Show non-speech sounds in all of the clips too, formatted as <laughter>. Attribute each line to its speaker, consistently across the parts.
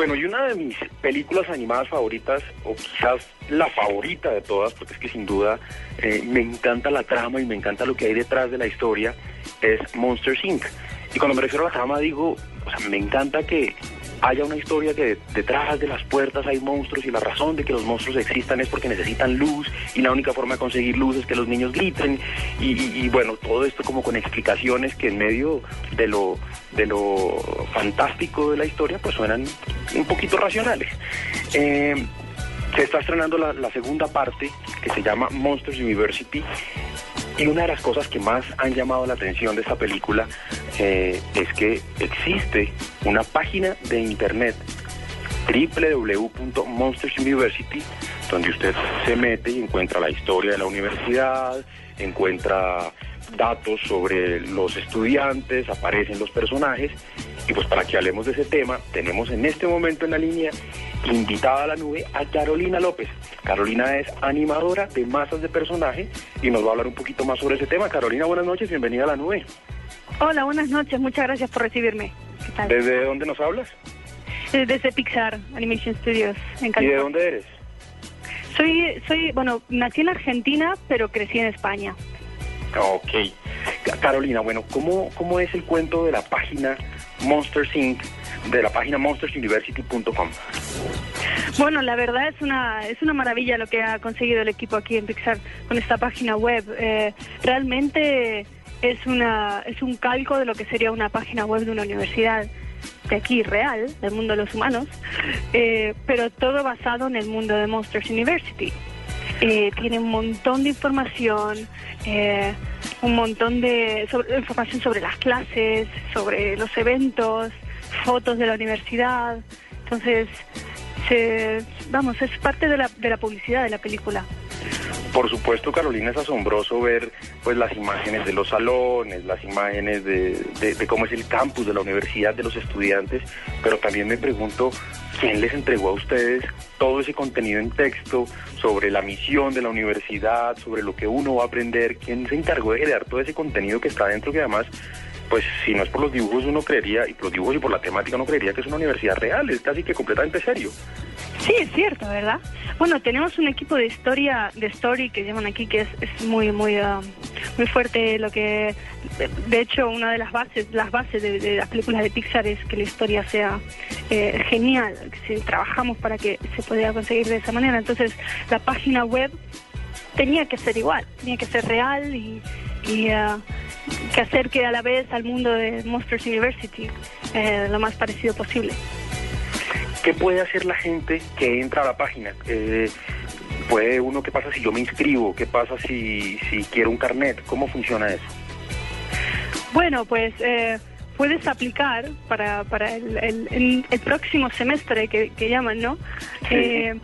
Speaker 1: Bueno, y una de mis películas animadas favoritas, o quizás la favorita de todas, porque es que sin duda eh, me encanta la trama y me encanta lo que hay detrás de la historia, es Monsters Inc. Y cuando me refiero a la trama digo, o sea, me encanta que haya una historia que detrás de las puertas hay monstruos y la razón de que los monstruos existan es porque necesitan luz y la única forma de conseguir luz es que los niños griten y, bueno, todo esto como con explicaciones que en medio de lo, de lo fantástico de la historia pues suenan un poquito racionales. Eh, se está estrenando la, la segunda parte que se llama Monsters University y una de las cosas que más han llamado la atención de esta película eh, es que existe una página de internet www.monstersuniversity donde usted se mete y encuentra la historia de la universidad, encuentra datos sobre los estudiantes, aparecen los personajes. Y pues para que hablemos de ese tema tenemos en este momento en la línea invitada a la nube a Carolina López. Carolina es animadora de masas de personajes y nos va a hablar un poquito más sobre ese tema. Carolina, buenas noches, bienvenida a la nube.
Speaker 2: Hola, buenas noches, muchas gracias por recibirme.
Speaker 1: ¿Desde dónde nos hablas?
Speaker 2: Eh, desde Pixar Animation Studios, en California.
Speaker 1: ¿Y de dónde eres?
Speaker 2: Soy, soy, bueno, nací en Argentina, pero crecí en España.
Speaker 1: Ok. Carolina, bueno, ¿cómo, cómo es el cuento de la página Monsters Inc., de la página monstersuniversity.com?
Speaker 2: Bueno, la verdad es una, es una maravilla lo que ha conseguido el equipo aquí en Pixar con esta página web. Eh, realmente es, una, es un calco de lo que sería una página web de una universidad de aquí real, del mundo de los humanos, eh, pero todo basado en el mundo de Monsters University. Eh, tiene un montón de información, un montón de información sobre las clases, sobre los eventos, fotos de la universidad. Entonces, vamos, es parte de la, de la publicidad de la película.
Speaker 1: Por supuesto, Carolina, es asombroso ver pues las imágenes de los salones, las imágenes de, de, cómo es el campus de la universidad, de los estudiantes, pero también me pregunto quién les entregó a ustedes todo ese contenido en texto sobre la misión de la universidad, sobre lo que uno va a aprender, quién se encargó de crear todo ese contenido que está dentro, que además pues si no es por los dibujos uno creería, y por los dibujos y por la temática uno creería que es una universidad real, es casi que completamente serio.
Speaker 2: Sí, es cierto, ¿verdad? Bueno, tenemos un equipo de historia, de story que llaman aquí, que es, es muy, muy, um, muy fuerte. Lo que, de hecho, una de las bases, las bases de, las películas de Pixar es que la historia sea eh, genial. Si trabajamos para que se pueda conseguir de esa manera. Entonces, la página web tenía que ser igual, tenía que ser real y, y uh, que acerque a la vez al mundo de Monsters University eh, lo más parecido posible.
Speaker 1: ¿Qué puede hacer la gente que entra a la página? Eh, ¿Puede uno, qué pasa si yo me inscribo? ¿Qué pasa si, si quiero un carnet? ¿Cómo funciona eso?
Speaker 2: Bueno, pues eh, puedes aplicar para, para el, el, próximo semestre que, que llaman, ¿no? Eh,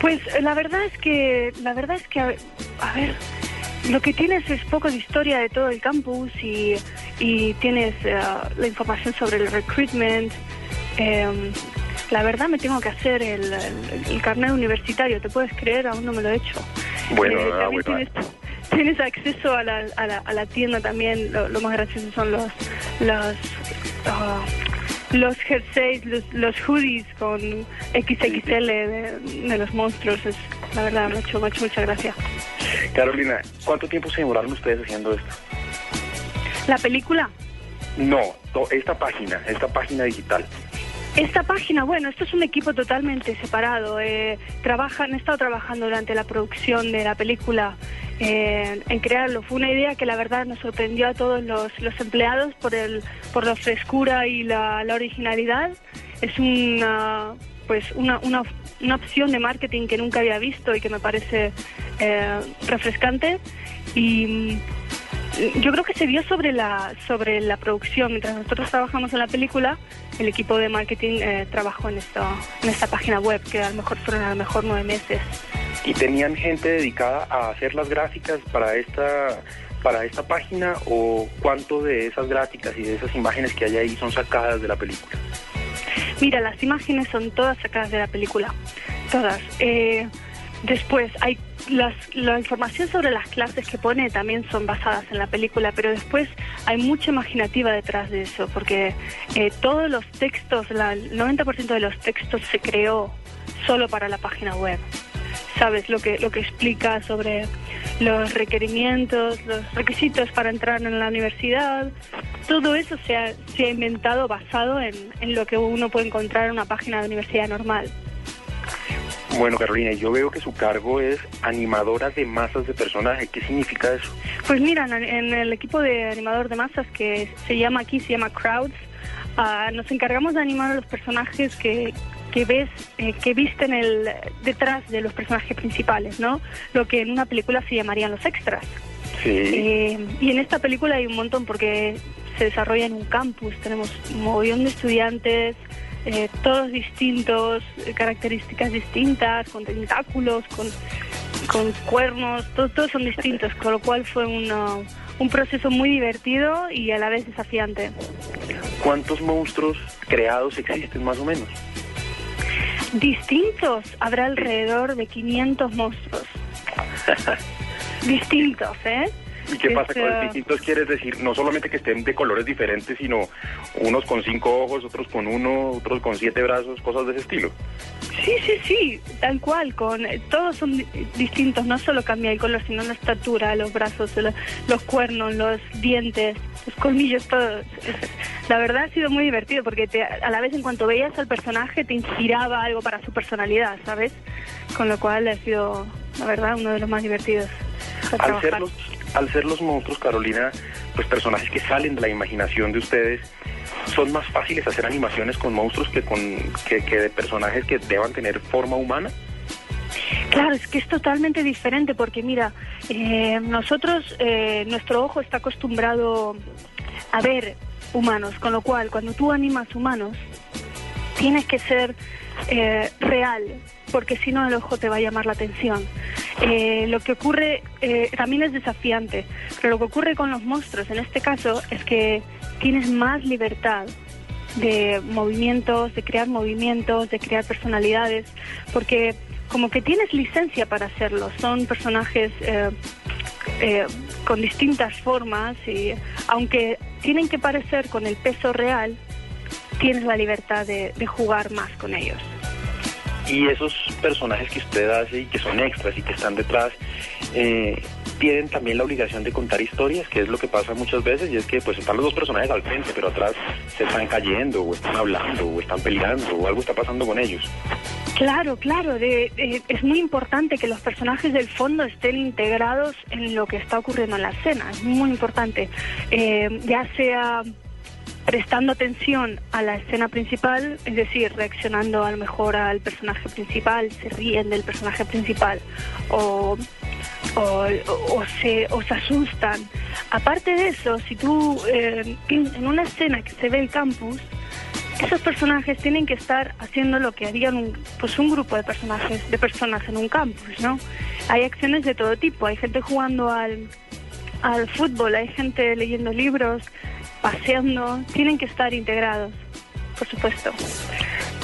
Speaker 2: pues la verdad es que, la verdad es que, a ver lo que tienes es poco de historia de todo el campus y, y tienes eh, la información sobre el recruitment. Em, la verdad me tengo que hacer el, el, carnet universitario, ¿te puedes creer? Aún no me lo he hecho.
Speaker 1: Bueno, eh,
Speaker 2: tienes, acceso a la, a la, a la tienda también, lo, más gracioso son los... los ah, los jerseys, los, los hoodies con XXL de, de los monstruos, es, la verdad me ha hecho, me ha hecho mucha gracia.
Speaker 1: Carolina, ¿cuánto tiempo se demoraron ustedes haciendo esto?
Speaker 2: ¿La película?
Speaker 1: No, esta página, esta página digital.
Speaker 2: Esta página, bueno, esto es un equipo totalmente separado. Eh, trabajan, han estado trabajando durante la producción de la película eh, en crearlo. Fue una idea que la verdad nos sorprendió a todos los, los empleados por, el, por la frescura y la, la originalidad. Es una, pues una, una, una, opción de marketing que nunca había visto y que me parece eh, refrescante. Y mm, yo creo que se vio sobre la, sobre la producción. Mientras nosotros trabajamos en la película, el equipo de marketing eh, trabajó en, esto, en esta página web, que a lo mejor fueron a lo mejor nueve meses.
Speaker 1: ¿Y tenían gente dedicada a hacer las gráficas para esta para esta página o cuánto de esas gráficas y de esas imágenes que hay ahí son sacadas de la película?
Speaker 2: Mira, las imágenes son todas sacadas de la película, todas. Eh, después hay la información sobre las clases que pone también son basadas en la película, pero después hay mucha imaginativa detrás de eso, porque eh, todos los textos, el 90% de los textos se creó solo para la página web. ¿Sabes? Lo que, lo que explica sobre los requerimientos, los requisitos para entrar en la universidad, todo eso se ha, se ha inventado basado en, en lo que uno puede encontrar en una página de universidad normal.
Speaker 1: Bueno, Carolina, yo veo que su cargo es animadora de masas de personajes. ¿Qué significa eso?
Speaker 2: Pues mira, en el equipo de animador de masas que se llama aquí, se llama Crowds, uh, nos encargamos de animar a los personajes que, que ves, eh, que visten el, detrás de los personajes principales, ¿no? Lo que en una película se llamarían los extras.
Speaker 1: Sí.
Speaker 2: Eh, y en esta película hay un montón porque se desarrolla en un campus, tenemos un montón de estudiantes, eh, todos distintos, eh, características distintas, con tentáculos, con, con cuernos, todos son distintos, con lo cual fue una, un proceso muy divertido y a la vez desafiante.
Speaker 1: ¿Cuántos monstruos creados existen más o menos?
Speaker 2: Distintos, habrá alrededor de 500 monstruos. <laughs> distintos, ¿eh?
Speaker 1: ¿Y qué pasa con los distintos? Quieres decir, no solamente que estén de colores diferentes, sino unos con cinco ojos, otros con uno, otros con siete brazos, cosas de ese estilo.
Speaker 2: Sí, sí, sí, tal cual, con todos son distintos, no solo cambia el color, sino la estatura, los brazos, los, los cuernos, los dientes, los colmillos, todo. <laughs> La verdad ha sido muy divertido porque te, a la vez en cuanto veías al personaje te inspiraba algo para su personalidad, ¿sabes? Con lo cual ha sido, la verdad, uno de los más divertidos.
Speaker 1: Al ser, los, al ser los monstruos, Carolina, pues personajes que salen de la imaginación de ustedes, ¿son más fáciles hacer animaciones con monstruos que, con, que, de personajes que deban tener forma humana?
Speaker 2: Claro, es que es totalmente diferente porque mira, eh, nosotros, eh, nuestro ojo está acostumbrado a ver humanos, con lo cual cuando tú animas humanos, tienes que ser eh, real, porque si no el ojo te va a llamar la atención. Eh, lo que ocurre eh, también es desafiante, pero lo que ocurre con los monstruos en este caso es que tienes más libertad de movimientos, de crear movimientos, de crear personalidades, porque como que tienes licencia para hacerlo. Son personajes eh, con distintas formas y aunque tienen que parecer con el peso real, tienes la libertad de jugar más con ellos.
Speaker 1: Y esos personajes que usted hace y que son extras y que están detrás, eh, tienen también la obligación de contar historias, que es lo que pasa muchas veces, y es que pues están los dos personajes al frente, pero atrás se están cayendo, o están hablando, o están peleando, o algo está pasando con ellos.
Speaker 2: Claro, claro, de, es muy importante que los personajes del fondo estén integrados en lo que está ocurriendo en la escena, es muy importante, Eh, ya sea prestando atención a la escena principal, es decir, reaccionando a lo mejor al personaje principal, se ríen del personaje principal o, o, se asustan. Aparte de eso, si tú eh, en una escena que se ve el campus, esos personajes tienen que estar haciendo lo que harían un, pues un grupo de personajes, de personas en un campus, ¿no? Hay acciones de todo tipo, hay gente jugando al, al fútbol, hay gente leyendo libros, paseando, tienen que estar integrados, por supuesto.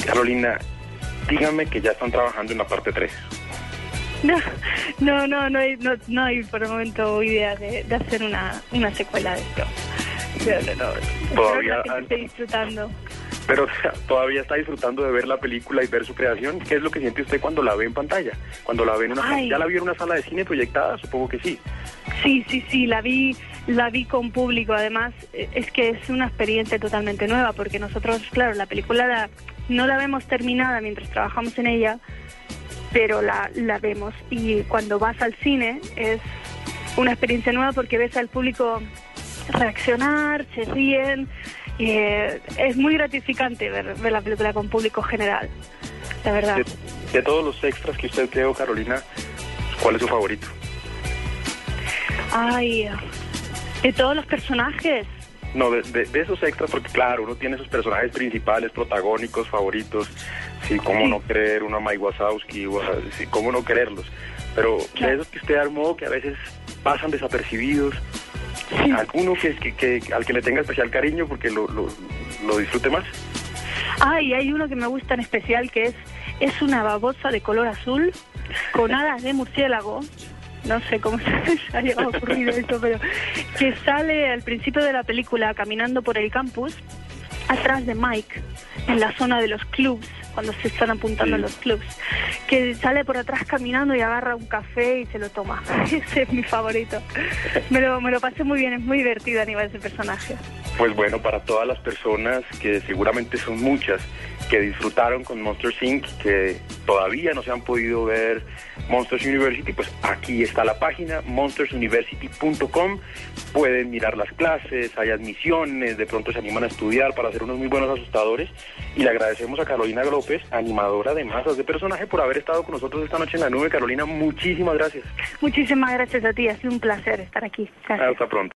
Speaker 1: Carolina, dígame que ya están trabajando en la parte 3.
Speaker 2: No, no, no, no hay, no, no hay por el momento idea de, de hacer una, una secuela de esto. No, no, no.
Speaker 1: Todavía
Speaker 2: esté disfrutando.
Speaker 1: Pero todavía está disfrutando de ver la película y ver su creación. ¿Qué es lo que siente usted cuando la ve en pantalla? Cuando la ve en una
Speaker 2: Ay.
Speaker 1: ¿Ya la vio en una sala de cine proyectada? Supongo que sí.
Speaker 2: Sí, sí, sí, la vi, la vi con público. Además, eh, es que es una experiencia totalmente nueva porque nosotros, claro, la película la- no la vemos terminada mientras trabajamos en ella, pero la, la vemos. Y cuando vas al cine es una experiencia nueva porque ves al público reaccionar, se ríen. Y, eh, es muy gratificante ver, ver la película con público general, la verdad.
Speaker 1: De, de todos los extras que usted creó, Carolina, ¿cuál es su favorito?
Speaker 2: Ay, de todos los personajes.
Speaker 1: No, de, de- de esos extras, porque claro, uno tiene sus personajes principales, protagónicos, favoritos. Sí, cómo
Speaker 2: Sí.
Speaker 1: no creer una Mike Wazowski, sí, cómo no creerlos. Pero
Speaker 2: Claro.
Speaker 1: de esos que usted armó, que a veces pasan desapercibidos,
Speaker 2: Sí.
Speaker 1: alguno que, que, que- al que le tenga especial cariño porque lo, lo, lo disfrute más.
Speaker 2: Ah, y hay uno que me gusta en especial que es Es una babosa de color azul con alas de murciélago no sé cómo <laughs> se ha llegado a ocurrir eso, pero que sale al principio de la película caminando por el campus atrás de Mike, en la zona de los clubs, cuando se están apuntando a los clubs, que sale por atrás caminando y agarra un café y se lo toma. <laughs> Ese es mi favorito. Me lo, me lo pasé muy bien, es muy divertido a nivel ese personaje.
Speaker 1: Pues bueno, para todas las personas, que seguramente son muchas, que disfrutaron con Monsters Inc., que todavía no se han podido ver Monsters University, pues aquí está la página, monstersuniversity.com. Pueden mirar las clases, hay admisiones, de pronto se animan a estudiar para ser unos muy buenos asustadores. Y le agradecemos a Carolina López, animadora de masas de personaje, por haber estado con nosotros esta noche en la nube. Carolina, muchísimas gracias.
Speaker 2: Muchísimas gracias a ti, ha sido un placer estar aquí.
Speaker 1: Hasta pronto.